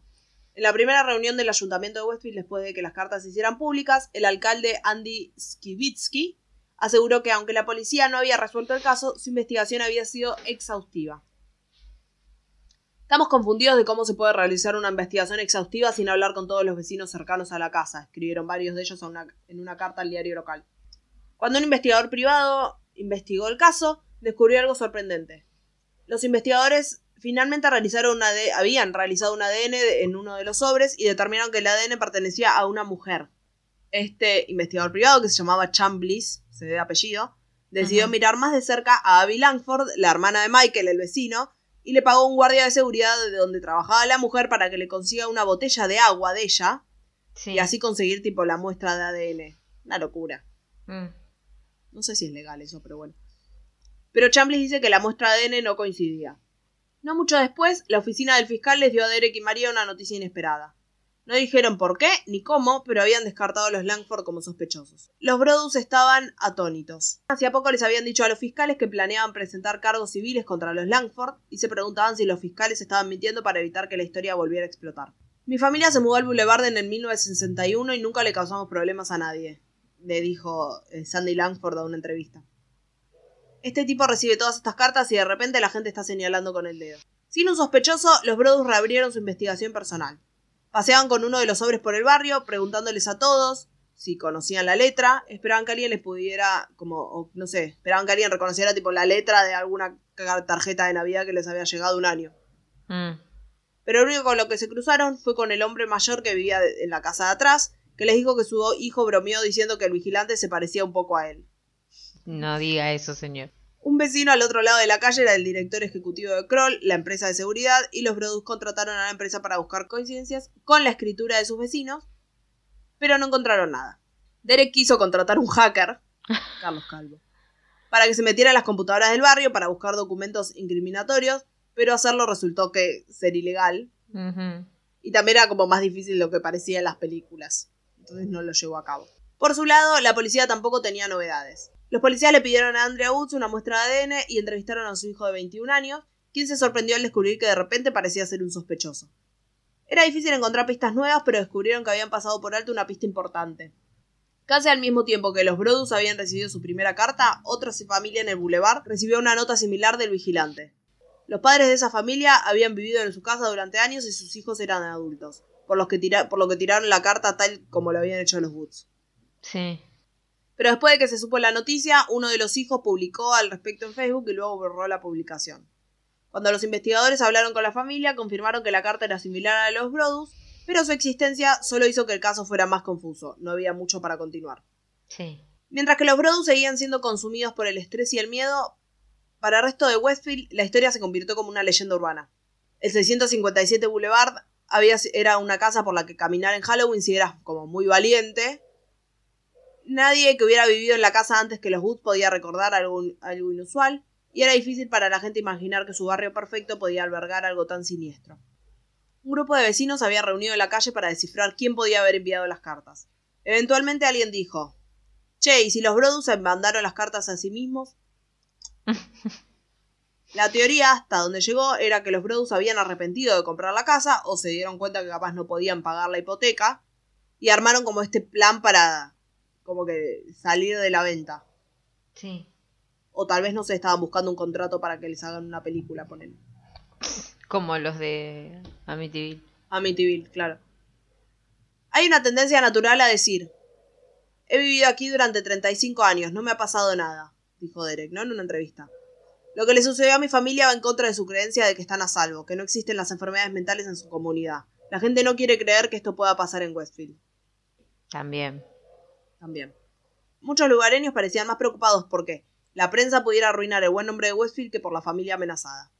En la primera reunión del ayuntamiento de Westfield, después de que las cartas se hicieran públicas, el alcalde Andy Skibitsky aseguró que aunque la policía no había resuelto el caso, su investigación había sido exhaustiva. Estamos confundidos de cómo se puede realizar una investigación exhaustiva sin hablar con todos los vecinos cercanos a la casa, escribieron varios de ellos una- en una carta al diario local. Cuando un investigador privado investigó el caso, descubrió algo sorprendente. Los investigadores finalmente realizaron una de- habían realizado un ADN de- en uno de los sobres y determinaron que el ADN pertenecía a una mujer. Este investigador privado, que se llamaba Chan Bliss, se ve apellido, decidió mirar más de cerca a Abby Langford, la hermana de Michael, el vecino, y le pagó un guardia de seguridad de donde trabajaba la mujer para que le consiga una botella de agua de ella Sí. y así conseguir tipo la muestra de ADN. Una locura. Mm. No sé si es legal eso, pero bueno. Pero Chambliss dice que la muestra de ADN no coincidía. No mucho después, la oficina del fiscal les dio a Derek y María una noticia inesperada. No dijeron por qué ni cómo, pero habían descartado a los Langford como sospechosos. Los Brodus estaban atónitos. Hacía poco les habían dicho a los fiscales que planeaban presentar cargos civiles contra los Langford y se preguntaban si los fiscales estaban mintiendo para evitar que la historia volviera a explotar. Mi familia se mudó al Boulevard en el 1961 y nunca le causamos problemas a nadie, le dijo eh, Sandy Langford a una entrevista. Este tipo recibe todas estas cartas y de repente la gente está señalando con el dedo. Sin un sospechoso, los Brodus reabrieron su investigación personal. Paseaban con uno de los sobres por el barrio, preguntándoles a todos si conocían la letra, esperaban que alguien les pudiera, como, o, no sé, esperaban que alguien reconociera tipo la letra de alguna tarjeta de Navidad que les había llegado un año. Mm. Pero lo único con lo que se cruzaron fue con el hombre mayor que vivía en la casa de atrás, que les dijo que su hijo bromeó diciendo que el vigilante se parecía un poco a él. No diga eso, señor. Un vecino al otro lado de la calle era el director ejecutivo de Kroll, la empresa de seguridad, y los Brodus contrataron a la empresa para buscar coincidencias con la escritura de sus vecinos, pero no encontraron nada. Derek quiso contratar un hacker, Carlos Calvo, para que se metiera en las computadoras del barrio para buscar documentos incriminatorios, pero hacerlo resultó que ser ilegal, y también era como más difícil de lo que parecía en las películas. Entonces no lo llevó a cabo. Por su lado, la policía tampoco tenía novedades. Los policías le pidieron a Andrea Woods una muestra de ADN y entrevistaron a su hijo de 21 años, quien se sorprendió al descubrir que de repente parecía ser un sospechoso. Era difícil encontrar pistas nuevas, pero descubrieron que habían pasado por alto una pista importante. Casi al mismo tiempo que los Brodus habían recibido su primera carta, otra familia en el Boulevard recibió una nota similar del vigilante. Los padres de esa familia habían vivido en su casa durante años y sus hijos eran adultos, por, los que por lo que tiraron la carta tal como lo habían hecho los Woods. Sí. Pero después de que se supo la noticia, uno de los hijos publicó al respecto en Facebook y luego borró la publicación. Cuando los investigadores hablaron con la familia, confirmaron que la carta era similar a los Brodus, pero su existencia solo hizo que el caso fuera más confuso. No había mucho para continuar. Sí. Mientras que los Brodus seguían siendo consumidos por el estrés y el miedo, para el resto de Westfield la historia se convirtió como una leyenda urbana. El 657 Boulevard había, era una casa por la que caminar en Halloween si eras como muy valiente. Nadie que hubiera vivido en la casa antes que los Woods podía recordar algo, algo inusual, y era difícil para la gente imaginar que su barrio perfecto podía albergar algo tan siniestro. Un grupo de vecinos se había reunido en la calle para descifrar quién podía haber enviado las cartas. Eventualmente alguien dijo, Che, ¿y si los Brodus mandaron las cartas a sí mismos? La teoría hasta donde llegó era que los Brodus habían arrepentido de comprar la casa o se dieron cuenta que capaz no podían pagar la hipoteca y armaron como este plan para como que salir de la venta. Sí. O tal vez no se estaban buscando un contrato para que les hagan una película, ponen. Como los de Amityville. Amityville, claro. Hay una tendencia natural a decir, he vivido aquí durante 35 años, no me ha pasado nada, dijo Derek, ¿no? En una entrevista. Lo que le sucedió a mi familia va en contra de su creencia de que están a salvo, que no existen las enfermedades mentales en su comunidad. La gente no quiere creer que esto pueda pasar en Westfield. También. También. Muchos lugareños parecían más preocupados porque la prensa pudiera arruinar el buen nombre de Westfield que por la familia amenazada.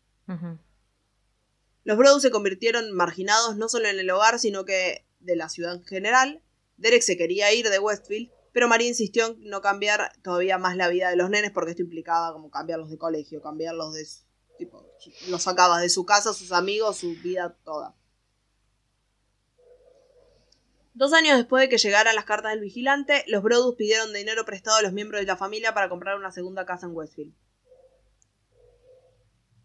Los Brodus se convirtieron marginados no solo en el hogar, sino que de la ciudad en general. Derek se quería ir de Westfield, pero María insistió en no cambiar todavía más la vida de los nenes porque esto implicaba como cambiarlos de colegio, cambiarlos de... tipo, los sacabas de su casa, sus amigos, su vida toda. Dos años después de que llegaran las cartas del vigilante, los Brodus pidieron dinero prestado a los miembros de la familia para comprar una segunda casa en Westfield.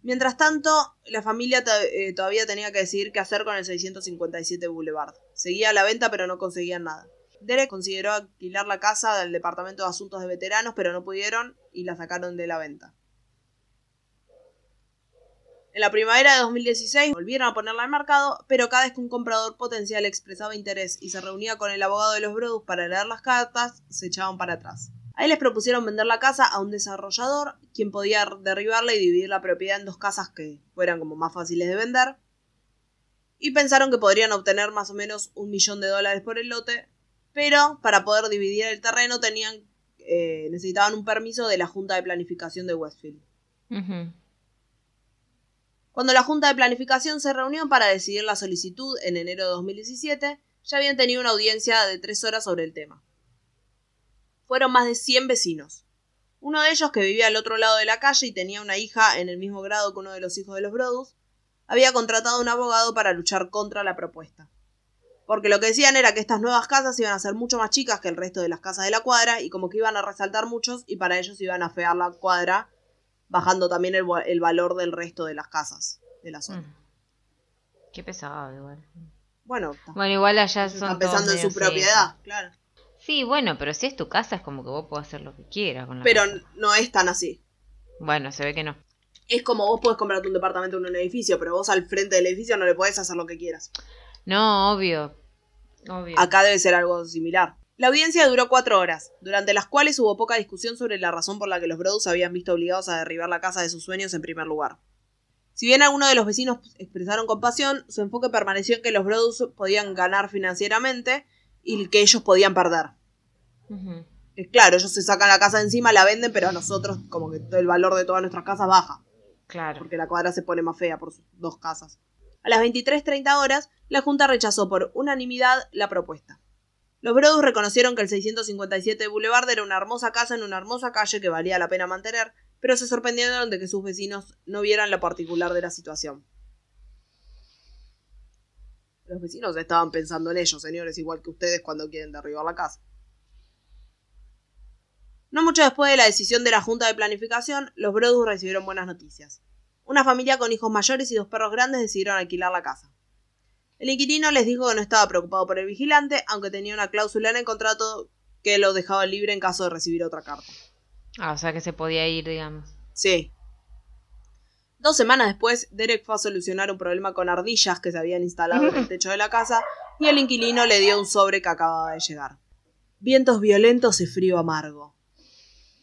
Mientras tanto, la familia eh, todavía tenía que decidir qué hacer con el 657 Boulevard. Seguía a la venta, pero no conseguían nada. Derek consideró alquilar la casa del Departamento de Asuntos de Veteranos, pero no pudieron y la sacaron de la venta. En la primavera de 2016 volvieron a ponerla al mercado, pero cada vez que un comprador potencial expresaba interés y se reunía con el abogado de los Brodus para leer las cartas, se echaban para atrás. Ahí les propusieron vender la casa a un desarrollador, quien podía derribarla y dividir la propiedad en dos casas que fueran como más fáciles de vender. Y pensaron que podrían obtener más o menos un millón de dólares por el lote, pero para poder dividir el terreno tenían eh, necesitaban un permiso de la Junta de Planificación de Westfield. Cuando la Junta de Planificación se reunió para decidir la solicitud en enero de 2017, ya habían tenido una audiencia de tres horas sobre el tema. Fueron más de 100 vecinos. Uno de ellos, que vivía al otro lado de la calle y tenía una hija en el mismo grado que uno de los hijos de los Brodus, había contratado a un abogado para luchar contra la propuesta. Porque lo que decían era que estas nuevas casas iban a ser mucho más chicas que el resto de las casas de la cuadra y como que iban a resaltar muchos y para ellos iban a fear la cuadra, bajando también el, el valor del resto de las casas de la zona. Mm. Qué pesado igual. Bueno, está- Bueno, igual allá son están pensando en su propiedad, claro. Sí, bueno, pero si es tu casa es como que vos podés hacer lo que quieras con la Pero casa. no es tan así. Bueno, se ve que no. Es como vos podés comprarte un departamento en un edificio, pero vos al frente del edificio no le podés hacer lo que quieras. No, obvio. Obvio. Acá debe ser algo similar. La audiencia duró cuatro horas, durante las cuales hubo poca discusión sobre la razón por la que los Brodus habían visto obligados a derribar la casa de sus sueños en primer lugar. Si bien algunos de los vecinos expresaron compasión, su enfoque permaneció en que los Brodus podían ganar financieramente y que ellos podían perder. Ujú. Que claro, ellos se sacan la casa de encima, la venden, pero a nosotros como que todo el valor de todas nuestras casas baja. Claro. porque la cuadra se pone más fea por sus dos casas. A las 23.30 horas, la Junta rechazó por unanimidad la propuesta. Los Brodus reconocieron que el 657 Boulevard era una hermosa casa en una hermosa calle que valía la pena mantener, pero se sorprendieron de que sus vecinos no vieran lo particular de la situación. Los vecinos estaban pensando en ellos, señores, igual que ustedes cuando quieren derribar la casa. No mucho después de la decisión de la Junta de Planificación, los Brodus recibieron buenas noticias. Una familia con hijos mayores y dos perros grandes decidieron alquilar la casa. El inquilino les dijo que no estaba preocupado por el vigilante, aunque tenía una cláusula en el contrato que lo dejaba libre en caso de recibir otra carta. Ah, o sea que se podía ir, digamos. Sí. Dos semanas después, Derek fue a solucionar un problema con ardillas que se habían instalado en el techo de la casa y el inquilino le dio un sobre que acababa de llegar. Vientos violentos y frío amargo.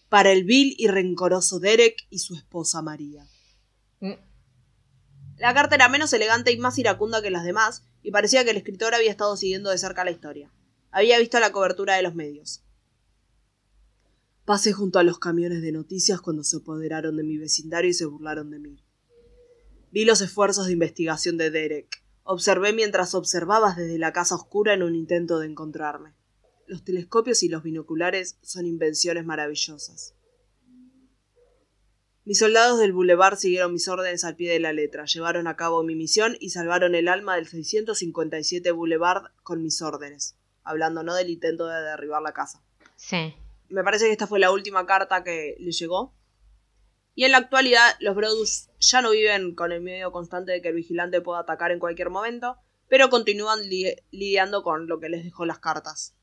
Para el vil y rencoroso Derek y su esposa María. La carta era menos elegante y más iracunda que las demás, y parecía que el escritor había estado siguiendo de cerca la historia. Había visto la cobertura de los medios. Pasé junto a los camiones de noticias cuando se apoderaron de mi vecindario y se burlaron de mí. Vi los esfuerzos de investigación de Derek. Observé mientras observabas desde la casa oscura en un intento de encontrarme. Los telescopios y los binoculares son invenciones maravillosas. Mis soldados del Boulevard siguieron mis órdenes al pie de la letra, llevaron a cabo mi misión y salvaron el alma del 657 Boulevard con mis órdenes, hablando no del intento de derribar la casa. Sí. Me parece que esta fue la última carta que le llegó. Y en la actualidad, los Brodus ya no viven con el miedo constante de que el vigilante pueda atacar en cualquier momento, pero continúan li- lidiando con lo que les dejó las cartas.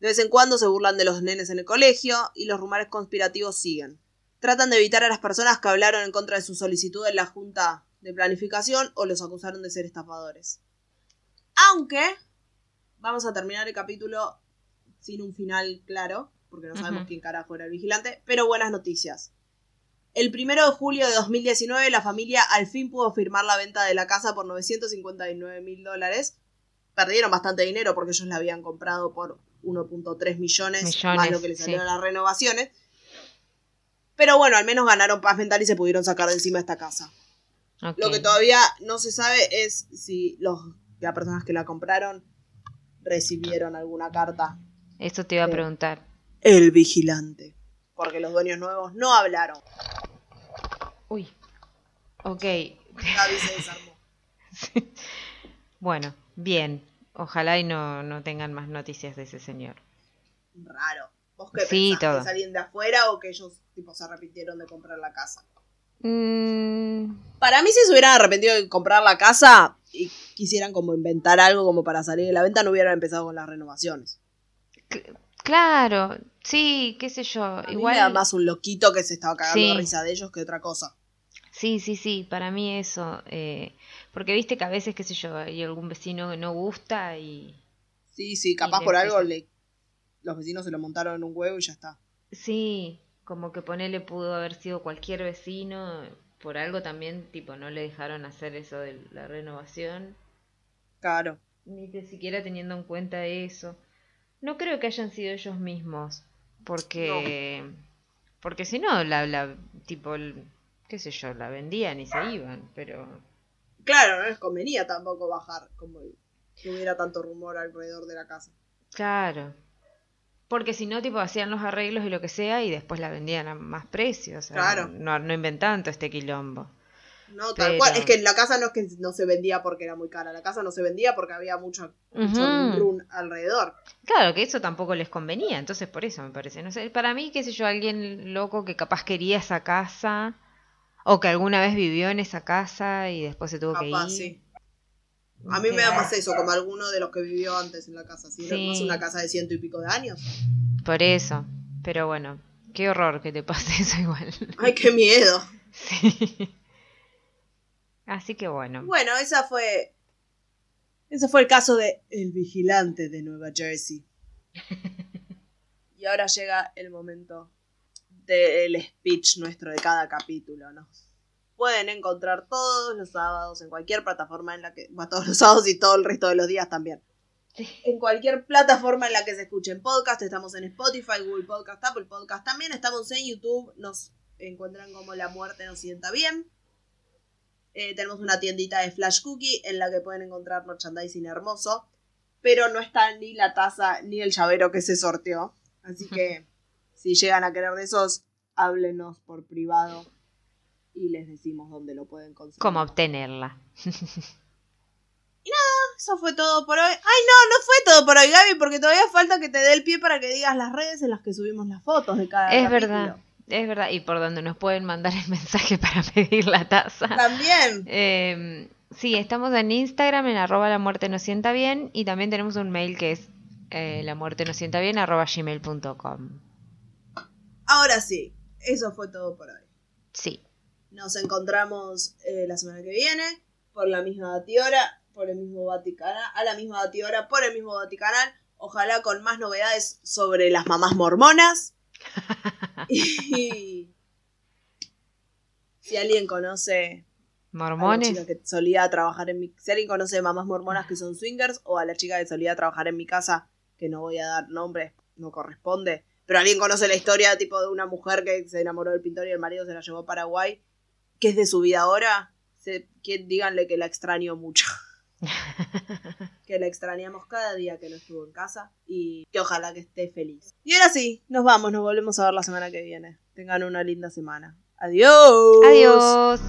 De vez en cuando se burlan de los nenes en el colegio y los rumores conspirativos siguen. Tratan de evitar a las personas que hablaron en contra de su solicitud en la Junta de Planificación o los acusaron de ser estafadores. Aunque vamos a terminar el capítulo sin un final claro, porque no sabemos quién carajo era el vigilante, pero buenas noticias. El primero de julio de 2019 la familia al fin pudo firmar la venta de la casa por 959 mil dólares. Perdieron bastante dinero porque ellos la habían comprado por 1.3 millones, Millones, más lo que les sí. salieron las renovaciones. Pero bueno, al menos ganaron paz mental y se pudieron sacar de encima esta casa. Lo que todavía no se sabe es si los, las personas que la compraron recibieron alguna carta. Eso te iba a preguntar. El vigilante. Porque los dueños nuevos no hablaron. Uy. Ok. Gaby se desarmó. Bueno, bien. Ojalá y no, no tengan más noticias de ese señor. Raro. ¿Vos qué Sí, pensás? todo. ¿Que es alguien de afuera o que ellos tipo se arrepintieron de comprar la casa? Mm, Para mí, si se hubieran arrepentido de comprar la casa y quisieran como inventar algo como para salir de la venta, no hubieran empezado con las renovaciones. claro, sí, qué sé yo. A mí Igual. me da más un loquito que se estaba cagando Sí. de risa de ellos que otra cosa. Sí, sí, sí, para mí eso. eh, porque viste que a veces, qué sé yo, hay algún vecino que no gusta y. Sí, sí, capaz por algo le, los vecinos se lo montaron en un huevo y ya está. Sí, como que ponele pudo haber sido cualquier vecino. Por algo también, tipo, no le dejaron hacer eso de la renovación. Claro. Ni que siquiera teniendo en cuenta eso. No creo que hayan sido ellos mismos. Porque. Porque si no, la, la. Tipo, el- qué sé yo, la vendían y se iban. Pero. Claro, no les convenía tampoco bajar como que hubiera tanto rumor alrededor de la casa. Claro. Porque si no, tipo, hacían los arreglos y lo que sea y después la vendían a más precios. O sea, Claro. No, no inventaban todo este quilombo. No, tal Pero- cual. Es que en la casa no es que no se vendía porque era muy cara. La casa no se vendía porque había mucho, mucho run alrededor. Claro, que eso tampoco les convenía, entonces por eso me parece. No sé, para mí, qué sé yo, alguien loco que capaz quería esa casa o que alguna vez vivió en esa casa y después se tuvo que ir. sí. A mí me da más eso, como alguno de los que vivió antes en la casa. Si no- no es Sí. una casa de ciento y pico de años. Por eso. Pero bueno, qué horror que te pase eso igual. Ay, qué miedo. sí. Así que bueno. Bueno, esa fue. Ese fue el caso de El Vigilante de Nueva Jersey. y ahora llega el momento del speech nuestro de cada capítulo. Nos pueden encontrar todos los sábados en cualquier plataforma en la que. Bueno, todos los sábados y todo el resto de los días también. En cualquier plataforma en la que se escuchen podcast, estamos en Spotify, Google Podcast, Apple Podcast, también estamos en YouTube, nos encuentran como La Muerte nos sienta bien. Eh, tenemos una tiendita de Flash Cookie en la que pueden encontrar merchandising hermoso, pero no está ni la taza ni el llavero que se sorteó. Así que si llegan a querer de esos, háblenos por privado y les decimos dónde lo pueden conseguir. ¿Cómo obtenerla? Eso fue todo por hoy. Ay, no, no fue todo por hoy, Gaby, porque todavía falta que te dé el pie para que digas las redes en las que subimos las fotos de cada Es capítulo. verdad, es verdad. Y por donde nos pueden mandar el mensaje para pedir la taza. También. Eh, sí, estamos en Instagram en arroba la muerte nos sienta bien y también tenemos un mail que es eh, la muerte nos sienta bien arroba gmail.com. Ahora sí, eso fue todo por hoy. Sí, Nos encontramos eh, la semana que viene por la misma Batiora, por el mismo Vaticanal, a la misma Batiora, por el mismo Vaticanal. Ojalá con más novedades sobre las mamás mormonas. y si alguien conoce a la mormones. chica que solía trabajar en mi si alguien conoce mamás mormonas que son swingers o a la chica que solía trabajar en mi casa que no voy a dar nombre no corresponde pero alguien conoce la historia tipo de una mujer que se enamoró del pintor y el marido se la llevó a Paraguay que es de su vida ahora se, que díganle que la extraño mucho. que la extrañamos cada día que no estuvo en casa y que ojalá que esté feliz. Y ahora sí, nos vamos, nos volvemos a ver la semana que viene. Tengan una linda semana. Adiós. Adiós.